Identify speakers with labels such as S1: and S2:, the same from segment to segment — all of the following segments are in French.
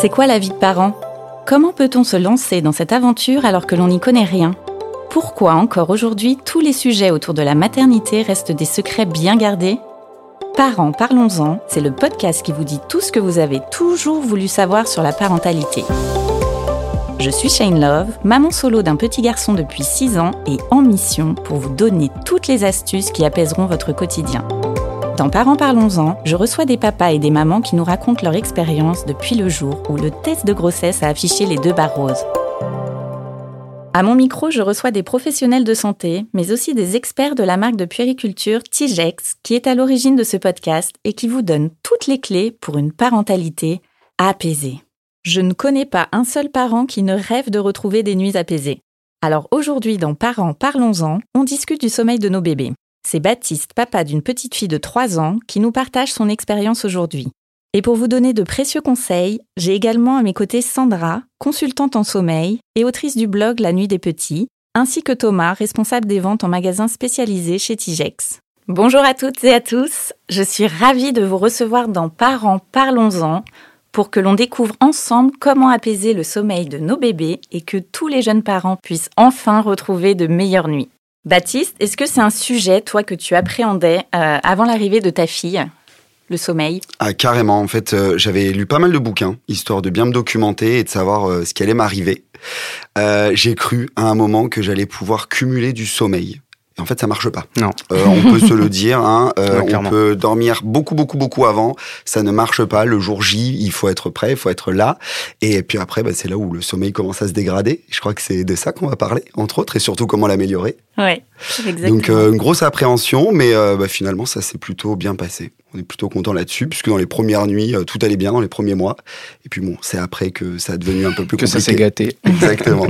S1: C'est quoi la vie de parent? Comment peut-on se lancer dans cette aventure alors que l'on n'y connaît rien? Pourquoi encore aujourd'hui tous les sujets autour de la maternité restent des secrets bien gardés? Parents, parlons-en, c'est le podcast qui vous dit tout ce que vous avez toujours voulu savoir sur la parentalité. Je suis Shane Love, maman solo d'un petit garçon depuis 6 ans et en mission pour vous donner toutes les astuces qui apaiseront votre quotidien. Dans Parents Parlons-en, je reçois des papas et des mamans qui nous racontent leur expérience depuis le jour où le test de grossesse a affiché les deux barres roses. À mon micro, je reçois des professionnels de santé, mais aussi des experts de la marque de puériculture Tigex, qui est à l'origine de ce podcast et qui vous donne toutes les clés pour une parentalité apaisée. Je ne connais pas un seul parent qui ne rêve de retrouver des nuits apaisées. Alors aujourd'hui, dans Parents Parlons-en, on discute du sommeil de nos bébés. C'est Baptiste, papa d'une petite fille de 3 ans, qui nous partage son expérience aujourd'hui. Et pour vous donner de précieux conseils, j'ai également à mes côtés Sandra, consultante en sommeil et autrice du blog La Nuit des Petits, ainsi que Thomas, responsable des ventes en magasin spécialisé chez Tigex. Bonjour à toutes et à tous, je suis ravie de vous recevoir dans Parents Parlons-en pour que l'on découvre ensemble comment apaiser le sommeil de nos bébés et que tous les jeunes parents puissent enfin retrouver de meilleures nuits. Baptiste, est-ce que c'est un sujet, toi, que tu appréhendais euh, avant l'arrivée de ta fille le sommeil?
S2: Ah carrément, en fait, euh, j'avais lu pas mal de bouquins, histoire de bien me documenter et de savoir euh, ce qui allait m'arriver. j'ai cru à un moment que j'allais pouvoir cumuler du sommeil en fait, ça marche pas.
S3: Non.
S2: Euh, on peut se le dire. Hein, euh, on peut dormir beaucoup, beaucoup, beaucoup avant. Ça ne marche pas. Le jour J, il faut être prêt, il faut être là. Et puis après, bah, c'est là où le sommeil commence à se dégrader. Je crois que c'est de ça qu'on va parler, entre autres, et surtout comment l'améliorer.
S1: Ouais, exactement.
S2: Donc euh, une grosse appréhension, mais bah, finalement, ça s'est plutôt bien passé. On est plutôt content là-dessus, puisque dans les premières nuits, tout allait bien dans les premiers mois. Et puis bon, c'est après que ça a devenu un peu plus
S3: que
S2: compliqué.
S3: ça s'est gâté.
S2: Exactement.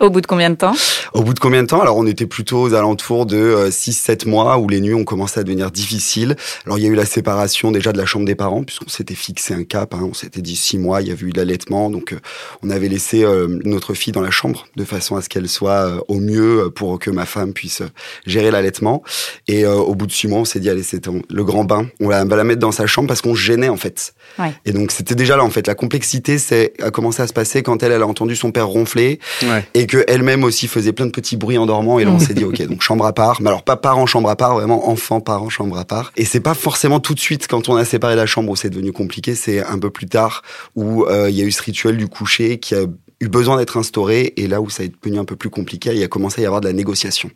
S1: Au bout de combien de temps?
S2: Au bout de combien de temps? Alors on était plutôt aux alentours de 6-7 euh, mois où les nuits ont commencé à devenir difficiles. Alors il y a eu la séparation déjà de la chambre des parents puisqu'on s'était fixé un cap, hein. on s'était dit 6 mois, il y a eu l'allaitement, donc euh, on avait laissé euh, notre fille dans la chambre de façon à ce qu'elle soit au mieux pour que ma femme puisse gérer l'allaitement. Et au bout de 6 mois, on s'est dit allez c'est le grand bain, on va la mettre dans sa chambre parce qu'on gênait en fait.
S1: Ouais.
S2: Et donc c'était déjà là en fait la complexité, c'est a commencé à se passer quand elle, elle a entendu son père ronfler
S3: ouais.
S2: et qu'elle-même aussi faisait plein de petits bruits en dormant. Et là, on s'est dit, ok, donc chambre à part. Mais alors, pas parent, chambre à part, vraiment enfant, parent, chambre à part. Et c'est pas forcément tout de suite quand on a séparé la chambre où c'est devenu compliqué. C'est un peu plus tard où euh, il y a eu ce rituel du coucher qui a eu besoin d'être instauré et là où ça est devenu un peu plus compliqué, il a commencé à y avoir de la négociation.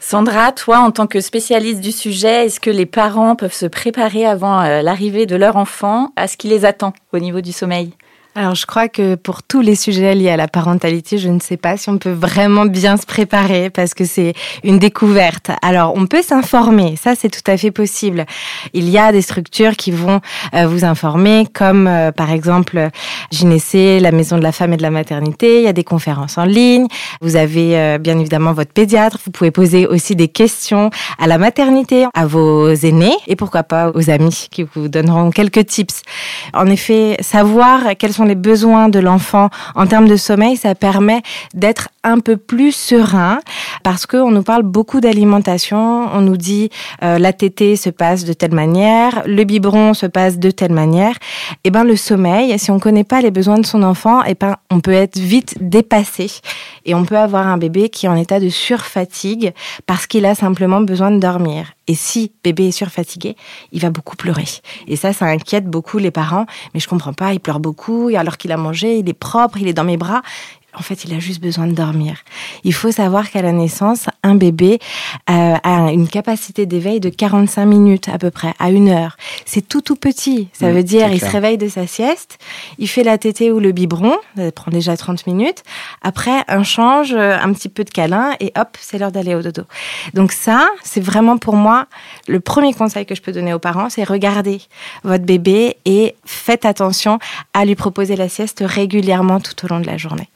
S1: Sandra, toi, en tant que spécialiste du sujet, est-ce que les parents peuvent se préparer avant euh, l'arrivée de leur enfant à ce qui les attend au niveau du sommeil?
S4: Alors, je crois que pour tous les sujets liés à la parentalité, je ne sais pas si on peut vraiment bien se préparer parce que c'est une découverte. Alors, on peut s'informer, ça c'est tout à fait possible. Il y a des structures qui vont euh, vous informer, comme euh, par exemple Gynécée, la Maison de la Femme et de la Maternité. Il y a des conférences en ligne. Vous avez euh, bien évidemment votre pédiatre. Vous pouvez poser aussi des questions à la maternité, à vos aînés et pourquoi pas aux amis qui vous donneront quelques tips. En effet, savoir quels sont les besoins de l'enfant en termes de sommeil, ça permet d'être un peu plus serein parce qu'on nous parle beaucoup d'alimentation. On nous dit euh, la tétée se passe de telle manière, le biberon se passe de telle manière. Et ben le sommeil, si on connaît pas les besoins de son enfant, et ben on peut être vite dépassé et on peut avoir un bébé qui est en état de surfatigue parce qu'il a simplement besoin de dormir. Et si bébé est surfatigué, il va beaucoup pleurer. Et ça, ça inquiète beaucoup les parents. Mais je comprends pas, il pleure beaucoup. Alors qu'il a mangé, il est propre, il est dans mes bras. En fait, il a juste besoin de dormir. Il faut savoir qu'à la naissance, un bébé euh, a une capacité d'éveil de 45 minutes à peu près, à une heure. C'est tout tout petit. Ça
S3: Mmh,
S4: veut dire, il
S3: clair.
S4: se réveille de sa sieste, il fait la tétée ou le biberon, ça prend déjà 30 minutes. Après, un change, euh, un petit peu de câlin et hop, c'est l'heure d'aller au dodo. Donc ça, c'est vraiment pour moi le premier conseil que je peux donner aux parents, c'est regardez votre bébé et faites attention à lui proposer la sieste régulièrement tout au long de la journée.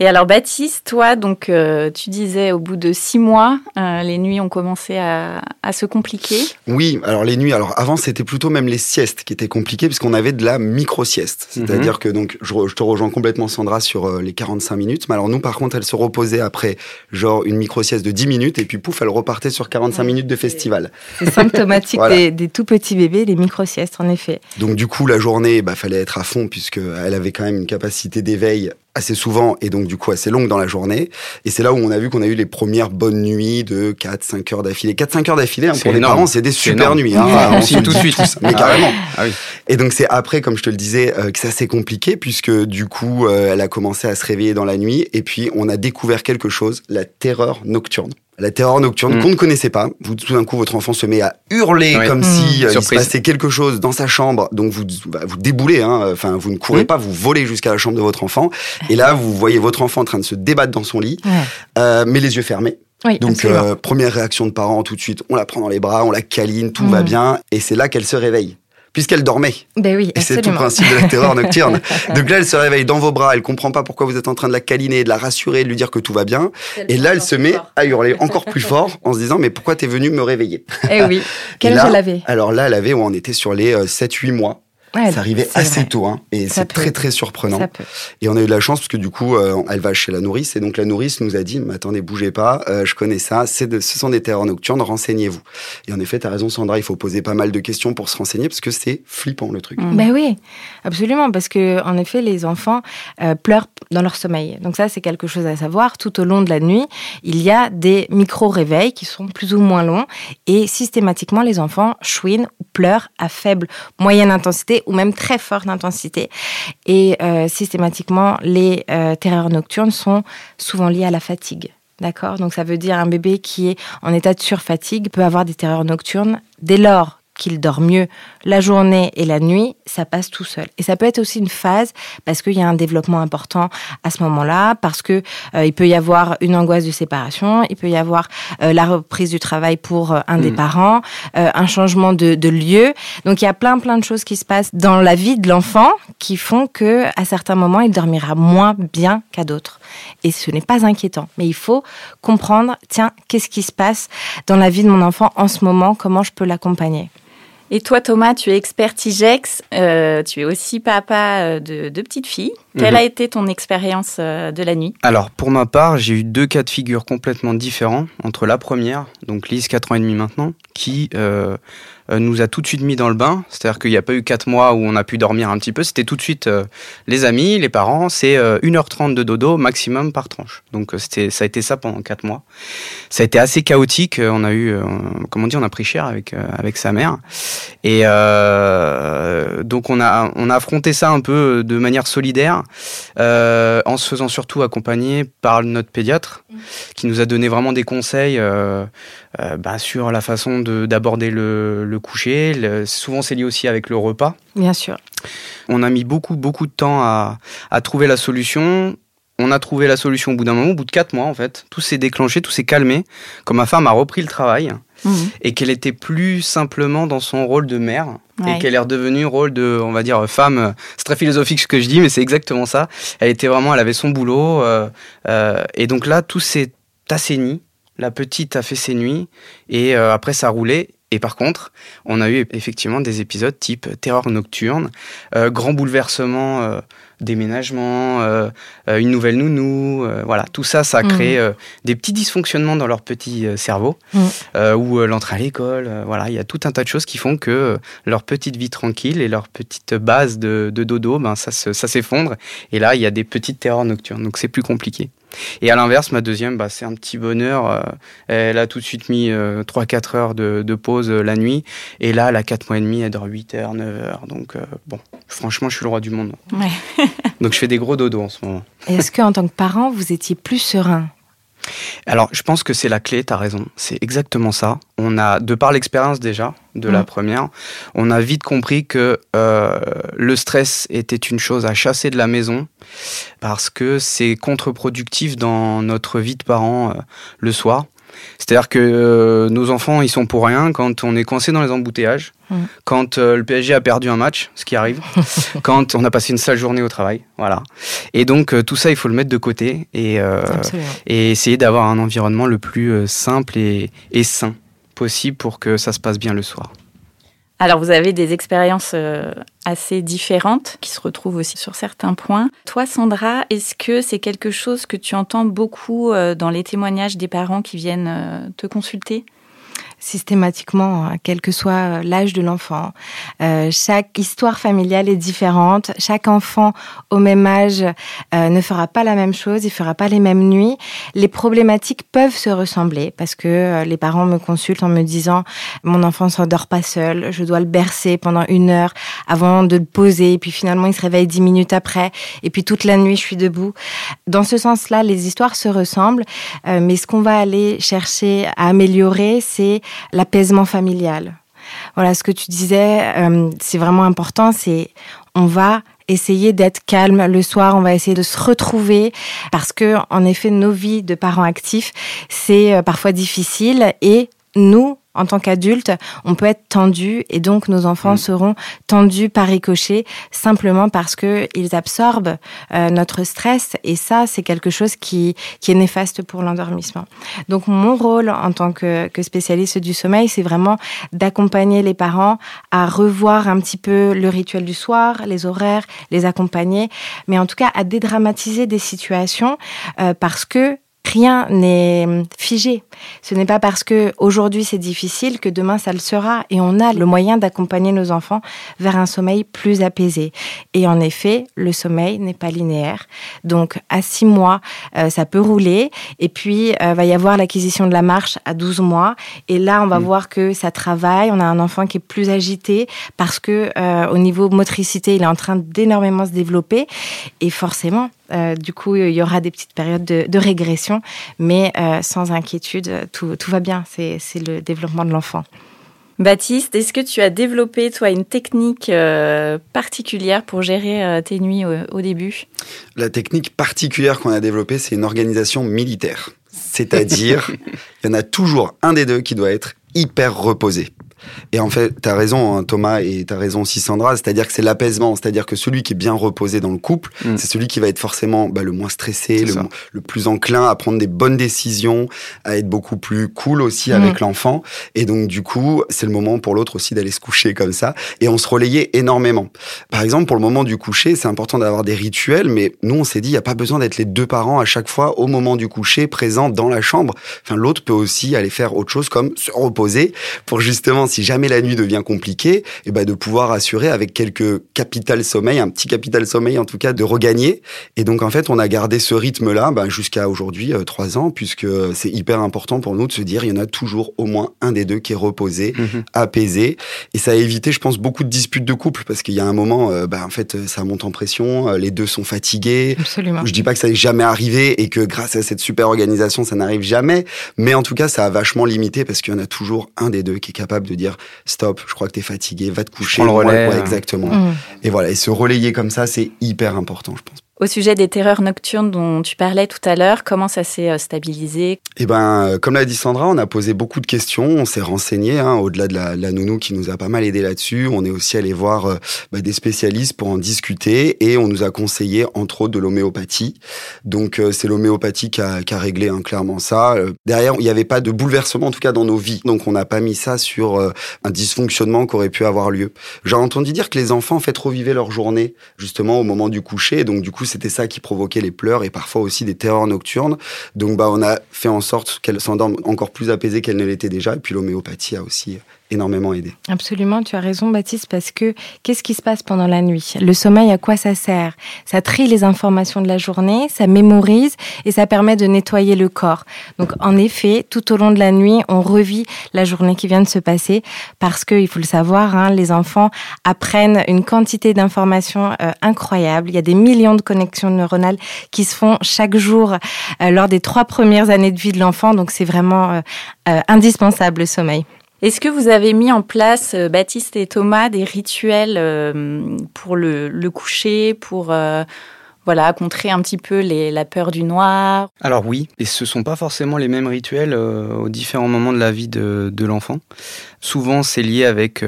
S1: Et alors Baptiste, toi, donc euh, tu disais au bout de six mois, euh, les nuits ont commencé à, se compliquer.
S2: Oui, alors les nuits. Alors avant, c'était plutôt même les siestes qui étaient compliquées puisqu'on avait de la micro sieste. Mhm. C'est-à-dire que donc je, te rejoins complètement Sandra sur euh, les 45 minutes. Mais alors nous, par contre, elle se reposait après genre une micro sieste de 10 minutes et puis pouf, elle repartait sur 45 minutes de festival.
S4: C'est symptomatique des, tout petits bébés, les micro siestes en effet.
S2: Donc du coup, la journée, bah fallait être à fond puisque elle avait quand même une capacité d'éveil assez souvent et donc du coup assez longue dans la journée. Et c'est là où on a vu qu'on a eu les premières bonnes nuits de 4-5 heures d'affilée. 4-5 heures d'affilée, hein, pour les parents, c'est des super nuits. Hein,
S3: on signe tout de suite.
S2: mais ah carrément. Ah et donc c'est après, comme je te le disais, euh, que ça s'est compliqué puisque du coup, euh, elle a commencé à se réveiller dans la nuit et puis on a découvert quelque chose, la terreur nocturne la terreur nocturne mm. qu'on ne connaissait pas. Vous, tout d'un coup, votre enfant se met à hurler comme mm. si euh, il se passait quelque chose dans sa chambre. Donc vous bah, vous déboulez, hein. enfin vous ne courez mm. pas, vous volez jusqu'à la chambre de votre enfant. Et là, vous voyez votre enfant en train de se débattre dans son lit, euh, mais les yeux fermés. Donc euh, première réaction de parents tout de suite, on la prend dans les bras, on la câline, tout va bien, et c'est là qu'elle se réveille puisqu'elle dormait.
S4: Ben oui,
S2: et c'est tout le principe de la terreur nocturne. Donc là, elle se réveille dans vos bras, elle comprend pas pourquoi vous êtes en train de la câliner, de la rassurer, de lui dire que tout va bien. Et là, elle se met à hurler encore plus fort en se disant mais pourquoi t'es venu me réveiller?
S4: Eh oui. Quel âge elle avait
S2: Alors là, elle avait, on était sur les 7-8 euh, mois ça arrivait assez tôt, hein, et c'est très très surprenant. Et on a eu de la chance parce que du coup, euh, elle va chez la nourrice, et donc la nourrice nous a dit "Mais attendez, bougez pas, euh, je connais ça, c'est de, ce sont des terreurs nocturnes, renseignez-vous." Et en effet, tu as raison, Sandra, il faut poser pas mal de questions pour se renseigner parce que c'est flippant le truc.
S4: Ben oui, absolument, parce que en effet, les enfants euh, pleurent dans leur sommeil. Donc ça, c'est quelque chose à savoir. Tout au long de la nuit, il y a des micro-réveils qui sont plus ou moins longs, et systématiquement, les enfants chouinent ou pleurent à faible, moyenne intensité ou même très forte intensité. Et euh, systématiquement, les euh, terreurs nocturnes sont souvent liées à la fatigue. D'accord? Donc ça veut dire un bébé qui est en état de surfatigue peut avoir des terreurs nocturnes dès lors qu'il dort mieux la journée et la nuit, ça passe tout seul. Et ça peut être aussi une phase parce qu'il y a un développement important à ce moment-là, parce que euh, il peut y avoir une angoisse de séparation, il peut y avoir euh, la reprise du travail pour euh, un des mm. parents, un changement de, de, lieu. Donc il y a plein plein de choses qui se passent dans la vie de l'enfant qui font que à certains moments il dormira moins bien qu'à d'autres. Et ce n'est pas inquiétant, mais il faut comprendre tiens qu'est-ce qui se passe dans la vie de mon enfant en ce moment, comment je peux l'accompagner?
S1: Et toi, Thomas, tu es expert TIGEX, euh, tu es aussi papa euh, de deux petites filles. Quelle mhm. a été ton expérience euh, de la nuit?
S3: Alors, pour ma part, j'ai eu deux cas de figure complètement différents. Entre la première, donc Lise, 4 ans et demi maintenant, qui euh, nous a tout de suite mis dans le bain. C'est-à-dire qu'il n'y a pas eu quatre mois où on a pu dormir un petit peu. C'était tout de suite euh, les amis, les parents. C'est 1h30 euh, de dodo maximum par tranche. Donc c'était, ça a été ça pendant quatre mois. Ça a été assez chaotique. On a eu, comment dire, on a pris cher avec avec sa mère. Et donc on a on a affronté ça un peu de manière solidaire, en se faisant surtout accompagner par notre pédiatre, qui nous a donné vraiment des conseils bah, sur la façon de d'aborder le le coucher. souvent, c'est lié aussi avec le repas.
S4: Bien sûr.
S3: On a mis beaucoup, beaucoup de temps à, trouver la solution. On a trouvé la solution au bout d'un moment, au bout de quatre mois en fait. Tout s'est déclenché, tout s'est calmé. Quand ma femme a repris le travail mhm. et qu'elle était plus simplement dans son rôle de mère et qu'elle est redevenue rôle de, on va dire, femme. C'est très philosophique ce que je dis, mais c'est exactement ça. Elle était vraiment, elle avait son boulot euh, euh, et donc là, tout s'est assaini. La petite a fait ses nuits et euh, après ça a roulé et par contre, on a eu effectivement des épisodes type terreur nocturne, euh, grand bouleversement, euh, déménagement, une nouvelle nounou, voilà, tout ça, ça a créé mmh. des petits dysfonctionnements dans leur petit cerveau, mmh. ou l'entrée à l'école, voilà, il y a tout un tas de choses qui font que leur petite vie tranquille et leur petite base de, dodo, ben ça, ça s'effondre, et là il y a des petites terreurs nocturnes, donc c'est plus compliqué. Et à l'inverse, ma deuxième, bah, c'est un petit bonheur. Euh, elle a tout de suite mis 3-4 euh, heures de, pause euh, la nuit. Et là, elle a 4 mois et demi, elle dort 8 heures, 9 heures. Donc, bon, franchement, je suis le roi du monde. Donc, je fais des gros dodos en ce moment.
S4: Est-ce qu'en tant que parent, vous étiez plus serein
S3: alors, je pense que c'est la clé, tu as raison. C'est exactement ça. On a, de par l'expérience déjà de la mm. première, on a vite compris que euh, le stress était une chose à chasser de la maison parce que c'est contre-productif dans notre vie de parents euh, le soir. C'est-à-dire que euh, nos enfants, ils sont pour rien quand on est coincé dans les embouteillages, mm. quand euh, le PSG a perdu un match, ce qui arrive, quand on a passé une sale journée au travail, voilà. Et donc euh, tout ça, il faut le mettre de côté et, et essayer d'avoir un environnement le plus simple et, et sain possible pour que ça se passe bien le soir.
S1: Alors vous avez des expériences euh, assez différentes qui se retrouvent aussi sur certains points. Toi Sandra, est-ce que c'est quelque chose que tu entends beaucoup euh, dans les témoignages des parents qui viennent euh, te consulter?
S4: Systématiquement, hein, quel que soit euh, l'âge de l'enfant. Euh, chaque histoire familiale est différente. Chaque enfant au même âge euh, ne fera pas la même chose, il fera pas les mêmes nuits. Les problématiques peuvent se ressembler parce que les parents me consultent en me disant mon enfant s'endort pas seul, je dois le bercer pendant une heure avant de le poser, et puis finalement il se réveille dix minutes après, et puis toute la nuit je suis debout. Dans ce sens-là, les histoires se ressemblent, mais ce qu'on va aller chercher à améliorer, c'est l'apaisement familial. Voilà, ce que tu disais, euh, c'est vraiment important, c'est on va essayer d'être calme le soir, on va essayer de se retrouver parce que en effet nos vies de parents actifs, c'est euh, parfois difficile et nous en tant qu'adulte, on peut être tendu et donc nos enfants mm. seront tendus par ricochet simplement parce que ils absorbent euh, notre stress et ça c'est quelque chose qui qui est néfaste pour l'endormissement. Donc mon rôle en tant que, que spécialiste du sommeil, c'est vraiment d'accompagner les parents à revoir un petit peu le rituel du soir, les horaires, les accompagner, mais en tout cas à dédramatiser des situations euh, parce que rien n'est figé. Ce n'est pas parce que aujourd'hui c'est difficile que demain ça le sera et on a le moyen d'accompagner nos enfants vers un sommeil plus apaisé. Et en effet, le sommeil n'est pas linéaire. Donc à six mois, euh, ça peut rouler et puis euh, va y avoir l'acquisition de la marche à 12 mois et là on va mm. voir que ça travaille, on a un enfant qui est plus agité parce que euh, au niveau motricité, il est en train d'énormément se développer et forcément euh, du coup, il y aura des petites périodes de, régression, mais euh, sans inquiétude, tout, va bien. C'est le développement de l'enfant.
S1: Baptiste, est-ce que tu as développé, toi, une technique euh, particulière pour gérer tes nuits au, début?
S2: La technique particulière qu'on a développée, c'est une organisation militaire. C'est-à-dire, il y en a toujours un des deux qui doit être hyper reposé. Et en fait, tu as raison, hein, Thomas, et tu as raison aussi, Sandra, c'est-à-dire que c'est l'apaisement, c'est-à-dire que celui qui est bien reposé dans le couple, mm. c'est celui qui va être forcément bah, le moins stressé, le, plus enclin à prendre des bonnes décisions, à être beaucoup plus cool aussi mm. avec l'enfant. Et donc, du coup, c'est le moment pour l'autre aussi d'aller se coucher comme ça. Et on se relayait énormément. Par exemple, pour le moment du coucher, c'est important d'avoir des rituels, mais nous, on s'est dit, il n'y a pas besoin d'être les deux parents à chaque fois au moment du coucher, présents dans la chambre. Enfin, l'autre peut aussi aller faire autre chose comme se reposer pour justement si jamais la nuit devient compliquée, et eh ben de pouvoir assurer avec quelques capital sommeil, un petit capital sommeil en tout cas, de regagner. Et donc en fait, on a gardé ce rythme-là ben, jusqu'à aujourd'hui, euh, trois ans, puisque c'est hyper important pour nous de se dire, il y en a toujours au moins un des deux qui est reposé, mhm. apaisé. Et ça a évité, je pense, beaucoup de disputes de couple, parce qu'il y a un moment, euh, ben, en fait, ça monte en pression, euh, les deux sont fatigués.
S4: Absolument.
S2: Je dis pas que ça n'est jamais arrivé et que grâce à cette super organisation, ça n'arrive jamais, mais en tout cas, ça a vachement limité parce qu'il y en a toujours un des deux qui est capable de dire stop, je crois que tu es fatigué, va te coucher.
S3: le relais. Ouais,
S2: exactement. Mmh. Et voilà, et se relayer comme ça, c'est hyper important, je pense.
S1: Au sujet des terreurs nocturnes dont tu parlais tout à l'heure, comment ça s'est euh, stabilisé?
S2: Eh ben, euh, comme l'a dit Sandra, on a posé beaucoup de questions, on s'est renseigné, hein, au-delà de la, nounou qui nous a pas mal aidé là-dessus. On est aussi allé voir euh, bah, des spécialistes pour en discuter et on nous a conseillé entre autres de l'homéopathie. Donc c'est l'homéopathie qui a, qui a réglé hein, clairement ça. derrière, il n'y avait pas de bouleversement en tout cas dans nos vies, donc on n'a pas mis ça sur un dysfonctionnement qui aurait pu avoir lieu. J'ai entendu dire que les enfants en fait revivaient leur journée justement au moment du coucher, donc du coup c'était ça qui provoquait les pleurs et parfois aussi des terreurs nocturnes. Donc, bah, on a fait en sorte qu'elle s'endorme encore plus apaisée qu'elle ne l'était déjà. Et puis, l'homéopathie a aussi énormément aidé.
S4: Absolument, tu as raison Baptiste, parce que qu'est-ce qui se passe pendant la nuit? Le sommeil, à quoi ça sert? Ça trie les informations de la journée, ça mémorise et ça permet de nettoyer le corps. Donc en effet, tout au long de la nuit, on revit la journée qui vient de se passer parce que, il faut le savoir, hein, les enfants apprennent une quantité d'informations euh, incroyable. Il y a des millions de connexions neuronales qui se font chaque jour euh, lors des trois premières années de vie de l'enfant, donc c'est vraiment euh, indispensable le sommeil.
S1: Est-ce que vous avez mis en place, euh, Baptiste et Thomas, des rituels euh, pour le, coucher, pour euh, voilà, contrer un petit peu les, la peur du noir?
S3: Alors oui, et ce sont pas forcément les mêmes rituels aux différents moments de la vie de, l'enfant. Souvent, c'est lié avec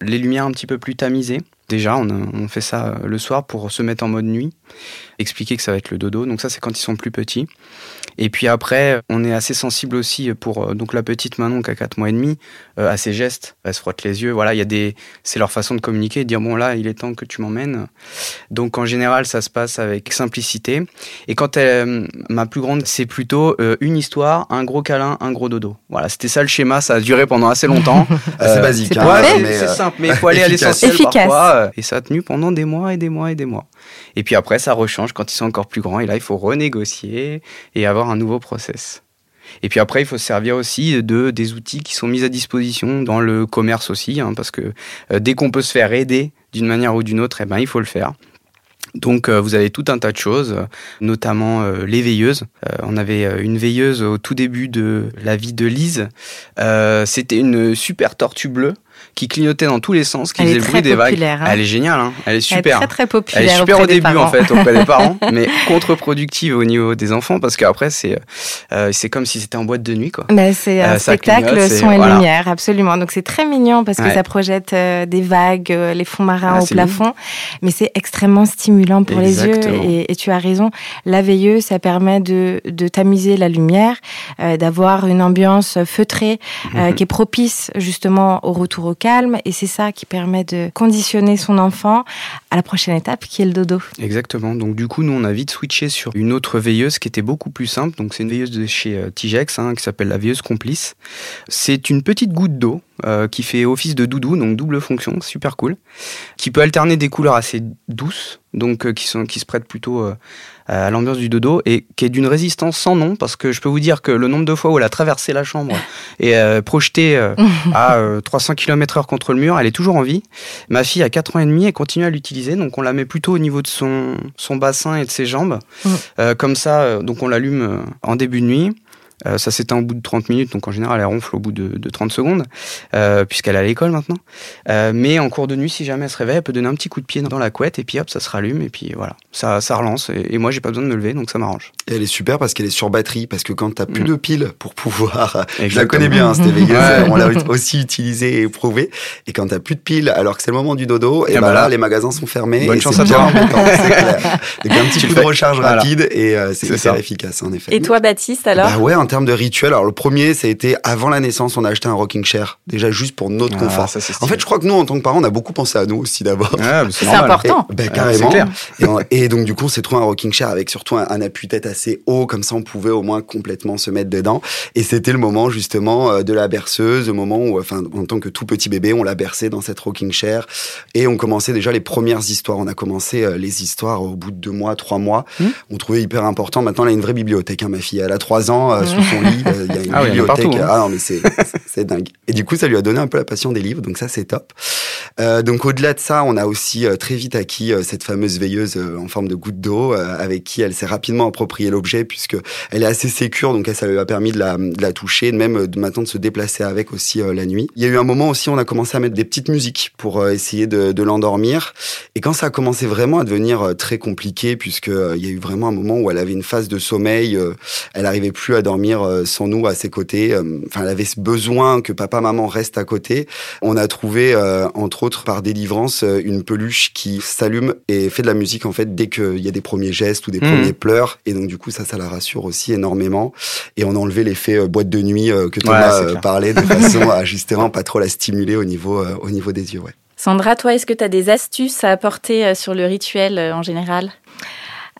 S3: les lumières un petit peu plus tamisées. Déjà, on, fait ça le soir pour se mettre en mode nuit, expliquer que ça va être le dodo. Donc ça, c'est quand ils sont plus petits. Et puis après, on est assez sensible aussi pour donc la petite Manon qui a 4 mois et demi euh, à ses gestes. Elle se frotte les yeux. Voilà, il y a des, c'est leur façon de communiquer, de dire bon là, il est temps que tu m'emmènes. Donc en général, ça se passe avec simplicité. Et quand elle, ma plus grande, c'est plutôt euh, une histoire, un gros câlin, un gros dodo. Voilà, c'était ça le schéma. Ça a duré pendant assez longtemps.
S2: c'est basique.
S3: C'est
S2: hein,
S3: c'est simple, mais il faut aller à l'essentiel parfois. Et ça a tenu pendant des mois et des mois et des mois. Et puis après, ça rechange quand ils sont encore plus grands. Et là, il faut renégocier et avoir un nouveau process. Et puis après, il faut se servir aussi de des outils qui sont mis à disposition dans le commerce aussi, hein, parce que euh, dès qu'on peut se faire aider d'une manière ou d'une autre, eh ben, il faut le faire. Donc euh, vous avez tout un tas de choses, notamment euh, les veilleuses. On avait une veilleuse au tout début de la vie de Lise. C'était une super tortue bleue qui clignotait dans tous les sens, qui
S4: Elle
S3: faisait le bruit des vagues.
S4: hein.
S3: Elle est géniale, hein. elle est
S4: Elle est
S3: super.
S4: très très populaire.
S3: Elle est super au début
S4: parents.
S3: en fait auprès des parents, mais contre-productive au niveau des enfants parce qu'après c'est euh, c'est comme si c'était en boîte de nuit quoi.
S4: Bah, c'est un
S3: Euh, ça
S4: spectacle son et
S3: voilà.
S4: lumière, absolument. Donc c'est très mignon parce que
S3: Ouais.
S4: ça projette euh, des vagues, euh, les fonds marins
S3: Ah,
S4: au plafond, mais c'est extrêmement stimulant pour les yeux. Et, et tu as raison, la veilleuse, ça permet de, de tamiser la lumière, euh, d'avoir une ambiance feutrée euh,
S3: Mhm.
S4: qui est propice justement au retour calme. Et c'est ça qui permet de conditionner son enfant à la prochaine étape qui est le dodo.
S3: Exactement. Donc du coup, nous, on a vite switché sur une autre veilleuse qui était beaucoup plus simple. Donc c'est une veilleuse de chez euh, Tigex hein, qui s'appelle la veilleuse complice. C'est une petite goutte d'eau euh, qui fait office de doudou, donc double fonction, super cool, qui peut alterner des couleurs assez douces, donc euh, qui sont qui se prêtent plutôt euh, à l'ambiance du dodo et qui est d'une résistance sans nom parce que je peux vous dire que le nombre de fois où elle a traversé la chambre et projeté euh, à euh, 300 km/h contre le mur, elle est toujours en vie. Ma fille a 4 ans et demi et continue à l'utiliser, donc on la met plutôt au niveau de son, son bassin et de ses jambes.
S4: Mm.
S3: Comme ça, donc on l'allume en début de nuit. Euh, ça s'éteint au bout de 30 minutes, donc en général elle ronfle au bout de, de 30 secondes, euh, puisqu'elle est à l'école maintenant. Euh, mais en cours de nuit, si jamais elle se réveille, elle peut donner un petit coup de pied dans la couette et puis hop, ça se rallume et puis voilà, ça, ça relance. Et, et moi, j'ai pas besoin de me lever, donc ça m'arrange.
S2: Et elle est super parce qu'elle est sur batterie, parce que quand t'as plus
S3: Mm.
S2: de piles pour pouvoir, je la connais bien, hein, cette veilleuse,
S3: Ouais.
S2: on l'a aussi utilisée et éprouvée. Et quand t'as plus de piles, alors que c'est le moment du dodo, et
S3: Ah
S2: bah
S3: bah
S2: là,
S3: là.
S2: les magasins sont fermés.
S3: Bonne
S2: et
S3: chance à
S2: bien
S3: toi.
S2: un petit
S3: Tu
S2: coup de recharge
S3: Voilà.
S2: rapide et euh, c'est hyper efficace en effet.
S1: Et toi, Baptiste, alors
S2: Bah ouais, en termes de rituel, alors le premier, ça a été avant la naissance, on a acheté un rocking chair, déjà juste pour notre
S3: Ah,
S2: confort.
S3: ça,
S2: En fait, je crois que nous, en tant que parents, on a beaucoup pensé à nous aussi d'abord.
S3: Bah,
S1: C'est important.
S2: Et, ben,
S3: Ouais,
S2: carrément.
S3: c'est clair.
S2: Et, on- et donc, du coup, on s'est trouvé un rocking chair avec surtout un, un appui-tête assez haut, comme ça, on pouvait au moins complètement se mettre dedans. Et c'était le moment, justement, euh, de la berceuse, le moment où, enfin, en tant que tout petit bébé, on l'a bercé dans cette rocking chair. Et on commençait déjà les premières histoires. On a commencé euh, les histoires au bout de deux mois, trois mois.
S3: Hmm.
S2: On trouvait hyper important. Maintenant, elle a une vraie bibliothèque, hein, ma fille. Elle a trois ans, euh, sous son lit, euh, il y a une
S3: Ah oui,
S2: bibliothèque.
S3: partout, hein.
S2: Ah non, mais c'est, dingue. Et du coup, ça lui a donné un peu la passion des livres, donc ça, c'est top. Euh, donc au-delà de ça, on a aussi euh, très vite acquis euh, cette fameuse veilleuse en forme de goutte d'eau avec qui elle s'est rapidement approprié l'objet puisque elle est assez sécure, donc elle, ça lui a permis de la, de la toucher, même de maintenant de se déplacer avec aussi la nuit. Il y a eu un moment aussi, on a commencé à mettre des petites musiques pour essayer de, de l'endormir. Et quand ça a commencé vraiment à devenir très compliqué, puisque il y a eu vraiment un moment où elle avait une phase de sommeil, elle arrivait plus à dormir euh, sans nous à ses côtés. euh, Enfin, elle avait ce besoin que papa, maman restent à côté. On a trouvé, euh, entre autres, par délivrance, une peluche qui s'allume et fait de la musique en fait dès qu'il y a des premiers gestes ou des
S3: Mhm.
S2: premiers pleurs. Et donc du coup, ça, ça la rassure aussi énormément. Et on a enlevé l'effet boîte de nuit que Thomas
S3: clair.
S2: parlait de façon à justement pas trop la stimuler au niveau, au niveau des yeux. Ouais.
S1: Sandra, toi, est-ce que tu as des astuces à apporter sur le rituel en général?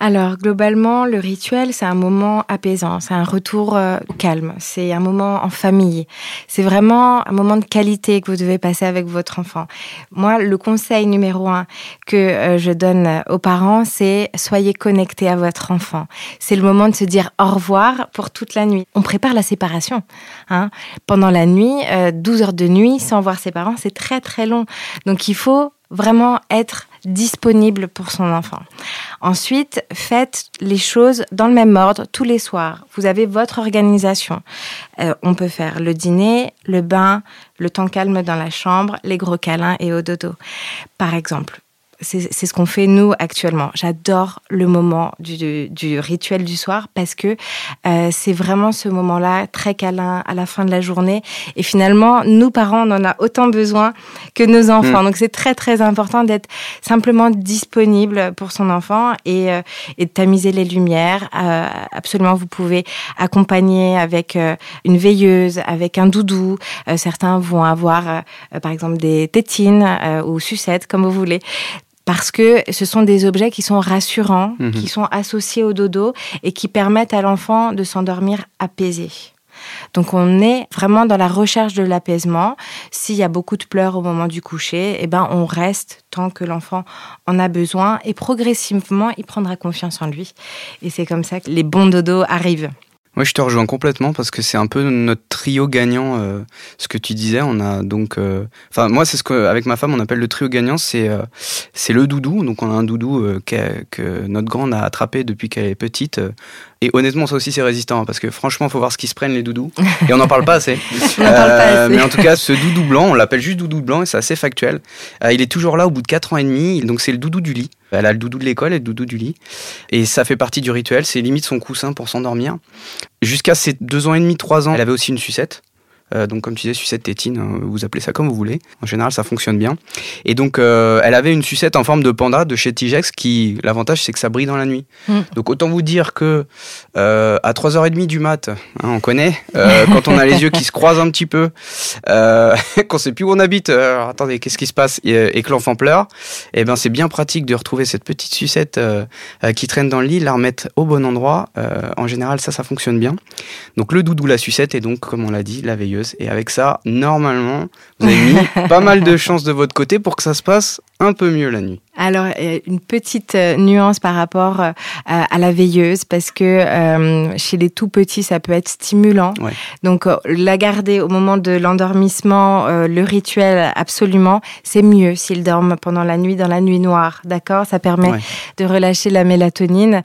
S4: Alors globalement, le rituel, c'est un moment apaisant, c'est un retour euh, calme, c'est un moment en famille, c'est vraiment un moment de qualité que vous devez passer avec votre enfant. Moi, le conseil numéro un que euh, je donne aux parents, c'est soyez connectés à votre enfant. C'est le moment de se dire au revoir pour toute la nuit. On prépare la séparation. Hein. Pendant la nuit, euh, 12 heures de nuit sans voir ses parents, c'est très très long. Donc il faut vraiment être disponible pour son enfant. Ensuite, faites les choses dans le même ordre tous les soirs. Vous avez votre organisation. Euh, on peut faire le dîner, le bain, le temps calme dans la chambre, les gros câlins et au dodo. Par exemple, c'est ce qu'on fait nous actuellement. J'adore le moment du, du, rituel du soir parce que euh, c'est vraiment ce moment-là très câlin à la fin de la journée. Et finalement, nous parents, on en a autant besoin que nos enfants. Mm. Donc c'est très très important d'être simplement disponible pour son enfant et, euh, et de tamiser les lumières. Euh, absolument, vous pouvez accompagner avec euh, une veilleuse, avec un doudou. certains vont avoir, par exemple, des tétines ou sucettes, comme vous voulez parce que ce sont des objets qui sont rassurants, mhm. qui sont associés au dodo et qui permettent à l'enfant de s'endormir apaisé. Donc on est vraiment dans la recherche de l'apaisement. S'il y a beaucoup de pleurs au moment du coucher, eh ben on reste tant que l'enfant en a besoin et progressivement il prendra confiance en lui. Et c'est comme ça que les bons dodos arrivent.
S3: Moi, je te rejoins complètement parce que c'est un peu notre trio gagnant. Euh, ce que tu disais, on a donc, euh, enfin, moi, c'est ce qu'avec ma femme on appelle le trio gagnant. C'est euh, c'est le doudou. Donc, on a un doudou que notre grande a attrapé depuis qu'elle est petite. Et honnêtement, ça aussi, c'est résistant, hein, parce que franchement, faut voir ce qui se prennent les doudous. Et on n'en parle pas assez.
S4: on parle pas assez.
S3: Mais en tout cas, ce doudou blanc, on l'appelle juste doudou blanc, et c'est assez factuel. il est toujours là au bout de 4 ans et demi, donc c'est le doudou du lit. Elle a le doudou de l'école et le doudou du lit. Et ça fait partie du rituel, c'est limite son coussin pour s'endormir. Jusqu'à ses 2 ans et demi, 3 ans, elle avait aussi une sucette. Euh, donc comme tu disais, sucette tétine, hein, vous appelez ça comme vous voulez. En général, ça fonctionne bien. Et donc, euh, elle avait une sucette en forme de panda de chez Tigex qui, l'avantage, c'est que ça brille dans la nuit. Hmm. Donc autant vous dire que euh, à 3h30 du mat, hein, on connaît, quand on a les yeux qui se croisent un petit peu, qu'on sait plus où on habite, attendez, qu'est-ce qui se passe, et, que l'enfant pleure, et eh ben c'est bien pratique de retrouver cette petite sucette qui traîne dans le lit, la remettre au bon endroit. en général, ça, ça fonctionne bien. Donc le doudou, la sucette, et donc, comme on l'a dit, la veilleuse et avec ça, normalement, vous avez mis pas mal de chances de votre côté pour que ça se passe un peu mieux la nuit.
S4: Alors, une petite euh, nuance par rapport euh, à la veilleuse, parce que euh, chez les tout petits, ça peut être stimulant. Donc, la garder au moment de l'endormissement, le rituel, absolument, c'est mieux s'ils dorment pendant la nuit, dans la nuit noire, d'accord? Ça permet de relâcher la mélatonine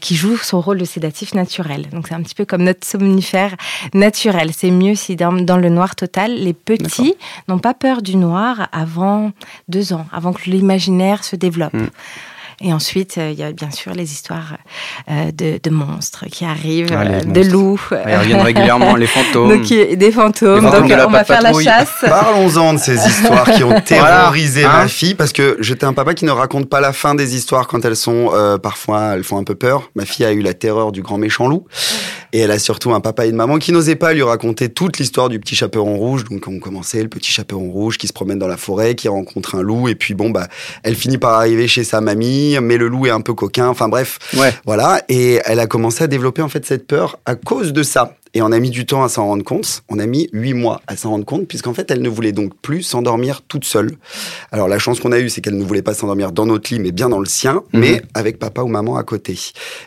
S4: qui joue son rôle de sédatif naturel. Donc, c'est un petit peu comme notre somnifère naturel. C'est mieux s'ils dorment dans le noir total. Les petits n'ont pas peur du noir avant deux ans, avant que l'imaginaire se développe. Mm. Et ensuite, euh, il y a bien sûr les histoires euh, de, monstres qui arrivent, euh, de loups.
S3: ils reviennent régulièrement, les fantômes.
S4: Donc, des fantômes. Donc, on va faire la chasse.
S2: Parlons-en de ces histoires qui ont terrorisé ma hein fille, parce que j'étais un papa qui ne raconte pas la fin des histoires quand elles sont parfois, elles font un peu peur. Ma fille a eu la terreur du grand méchant loup. Et elle a surtout un papa et une maman qui n'osaient pas lui raconter toute l'histoire du petit chaperon rouge. Donc on commençait le petit chaperon rouge qui se promène dans la forêt, qui rencontre un loup, et puis bon bah elle finit par arriver chez sa mamie, mais le loup est un peu coquin. Enfin bref,
S3: ouais.
S2: voilà. Et elle a commencé à développer en fait cette peur à cause de ça. Et on a mis du temps à s'en rendre compte. On a mis huit mois à s'en rendre compte, puisqu'en fait, elle ne voulait donc plus s'endormir toute seule. Alors, la chance qu'on a eue, c'est qu'elle ne voulait pas s'endormir dans notre lit, mais bien dans le sien, mhm. mais avec papa ou maman à côté.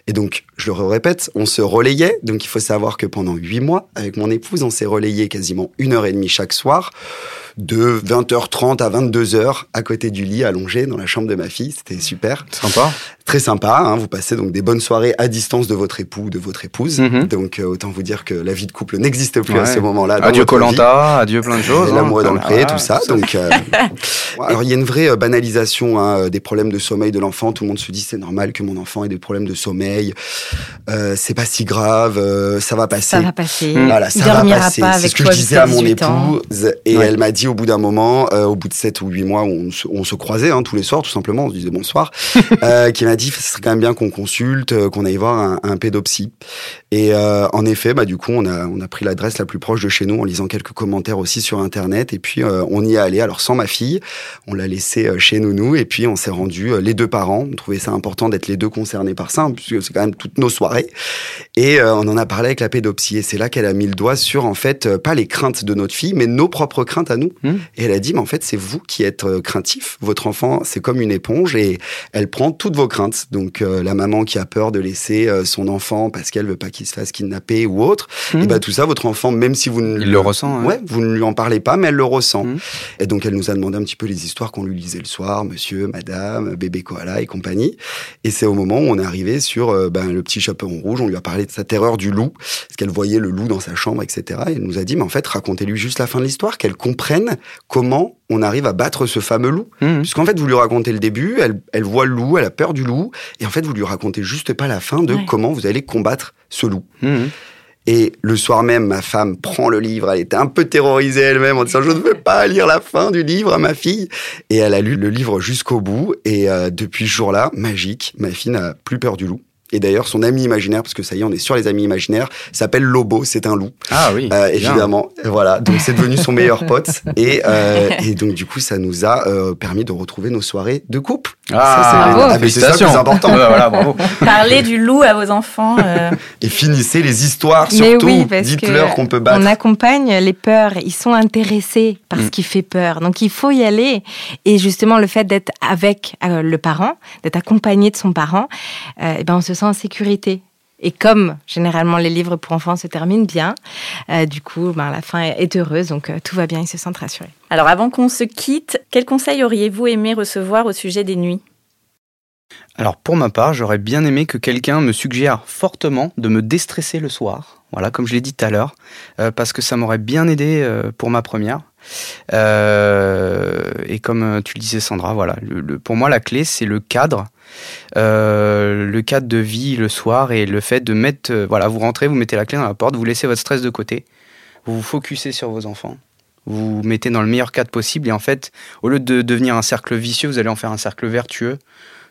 S2: Et donc, je le répète, on se relayait. Donc, il faut savoir que pendant huit mois, avec mon épouse, on s'est relayé quasiment une heure et demie chaque soir de 20h30 à 22h à côté du lit, allongé dans la chambre de ma fille. C'était super.
S3: Sympa.
S2: Très sympa. Hein. vous passez donc des bonnes soirées à distance de votre époux ou de votre épouse. Mhm. Donc euh, autant vous dire que la vie de couple n'existe plus à ce moment-là.
S3: Adieu Colanta, adieu plein de choses.
S2: Hein. L'amour dans le pré, tout ça. Donc euh, alors il y a une vraie euh, banalisation hein, des problèmes de sommeil de l'enfant. Tout le monde se dit c'est normal que mon enfant ait des problèmes de sommeil. c'est pas si grave, ça va passer.
S4: Ça va passer.
S2: Voilà, ça va passer. C'est ce que je disais à mon épouse et elle m'a dit au bout d'un moment, euh, au bout de 7 ou 8 mois on se, croisait hein, tous les soirs, tout simplement, on se disait bonsoir, euh, qui m'a dit ce serait quand même bien qu'on consulte, euh, qu'on aille voir un, un pédopsie. Et en effet, bah, du coup, on a, on a pris l'adresse la plus proche de chez nous en lisant quelques commentaires aussi sur Internet. Et puis, on y est allé, alors sans ma fille, on l'a laissé chez nous, et puis on s'est rendu les deux parents. On trouvait ça important d'être les deux concernés par ça, hein, puisque c'est quand même toutes nos soirées. Et on en a parlé avec la pédopsie. Et c'est là qu'elle a mis le doigt sur, en fait, pas les craintes de notre fille, mais nos propres craintes à nous. Mmh. Et elle a dit, mais en fait, c'est vous qui êtes euh, craintif. Votre enfant, c'est comme une éponge et elle prend toutes vos craintes. Donc, euh, la maman qui a peur de laisser euh, son enfant parce qu'elle veut pas qu'il se fasse kidnapper ou autre, mmh. et ben tout ça, votre enfant, même si vous ne
S3: il le ressent,
S2: ouais, vous ne lui en parlez pas, mais elle le ressent. Mmh. Et donc, elle nous a demandé un petit peu les histoires qu'on lui lisait le soir, Monsieur, Madame, bébé koala et compagnie. Et c'est au moment où on est arrivé sur ben, le petit chaperon rouge. On lui a parlé de sa terreur du loup, parce qu'elle voyait le loup dans sa chambre, etc. Et elle nous a dit, mais en fait, racontez-lui juste la fin de l'histoire, qu'elle comprenne comment on arrive à battre ce fameux loup.
S3: Mhm.
S2: Puisqu'en fait, vous lui racontez le début, elle, elle voit le loup, elle a peur du loup, et en fait, vous lui racontez juste pas la fin de
S1: Ouais.
S2: comment vous allez combattre ce loup.
S3: Mhm.
S2: Et le soir même, ma femme prend le livre. Elle était un peu terrorisée elle-même en disant je ne veux pas lire la fin du livre à ma fille. Et elle a lu le livre jusqu'au bout. Et euh, depuis ce jour-là, magique, ma fille n'a plus peur du loup. Et d'ailleurs, son ami imaginaire, parce que ça y est, on est sur les amis imaginaires, s'appelle Lobo, c'est un loup.
S3: Ah oui.
S2: Euh,
S3: bien.
S2: évidemment, voilà. Donc c'est devenu son meilleur pote. Et, euh, et donc du coup, ça nous a euh, permis de retrouver nos soirées de couple.
S3: Ah,
S2: c'est- ah, c'est ça le plus important.
S3: Ouais, voilà, bravo.
S1: Parlez du loup à vos enfants. euh,
S2: Et finissez les histoires surtout.
S4: oui,
S2: Dites-leur qu'on peut battre.
S4: On accompagne les peurs. Ils sont intéressés par ce
S3: Mm.
S4: qui fait peur. Donc il faut y aller. Et justement, le fait d'être avec euh, le parent, d'être accompagné de son parent, euh, eh ben, on se sent en sécurité. Et comme généralement les livres pour enfants se terminent bien, euh, du coup, ben, la fin est heureuse, donc euh, tout va bien, ils se sentent rassurés.
S1: Alors avant qu'on se quitte, quels conseils auriez-vous aimé recevoir au sujet des nuits?
S3: Alors pour ma part, j'aurais bien aimé que quelqu'un me suggère fortement de me déstresser le soir. Voilà, comme je l'ai dit tout à l'heure, euh, parce que ça m'aurait bien aidé euh, pour ma première. Euh, et comme tu le disais, Sandra, voilà, le- le- pour moi la clé c'est le cadre, Euh, le cadre de vie le soir et le fait de mettre, euh, voilà, vous rentrez, vous mettez la clé dans la porte, vous laissez votre stress de côté, vous vous focussez sur vos enfants, vous vous mettez dans le meilleur cadre possible et en fait, au lieu de devenir un cercle vicieux, vous allez en faire un cercle vertueux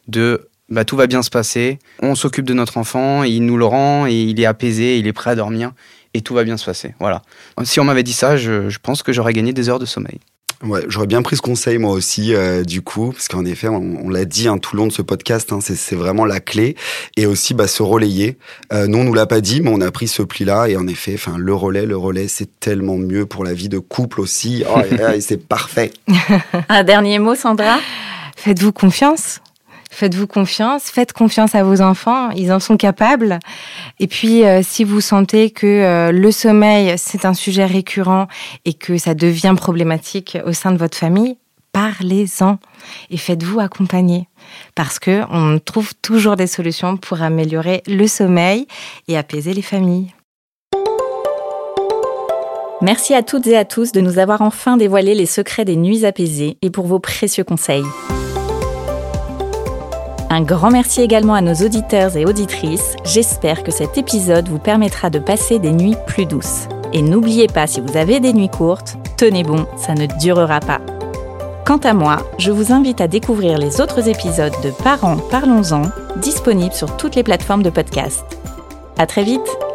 S3: de bah, tout va bien se passer, on s'occupe de notre enfant, il nous le rend et il est apaisé, il est prêt à dormir et tout va bien se passer. Voilà. Si on m'avait dit ça, je, je pense que j'aurais gagné des heures de sommeil.
S2: Ouais, j'aurais bien pris ce conseil moi aussi euh, du coup, parce qu'en effet, on, on l'a dit hein, tout le long de ce podcast, hein, c'est, vraiment la clé, et aussi bah, se relayer. Euh, nous, on nous l'a pas dit, mais on a pris ce pli-là, et en effet, enfin, le relais, le relais, c'est tellement mieux pour la vie de couple aussi. Oh, et, et c'est parfait.
S1: Un dernier mot, Sandra?
S4: Faites-vous confiance. Faites-vous confiance, faites confiance à vos enfants, ils en sont capables. Et puis, euh, si vous sentez que euh, le sommeil, c'est un sujet récurrent et que ça devient problématique au sein de votre famille, parlez-en et faites-vous accompagner. Parce que on trouve toujours des solutions pour améliorer le sommeil et apaiser les familles.
S1: Merci à toutes et à tous de nous avoir enfin dévoilé les secrets des nuits apaisées et pour vos précieux conseils. Un grand merci également à nos auditeurs et auditrices. J'espère que cet épisode vous permettra de passer des nuits plus douces. Et n'oubliez pas, si vous avez des nuits courtes, tenez bon, ça ne durera pas. Quant à moi, je vous invite à découvrir les autres épisodes de Parents, parlons-en, disponibles sur toutes les plateformes de podcast. À très vite!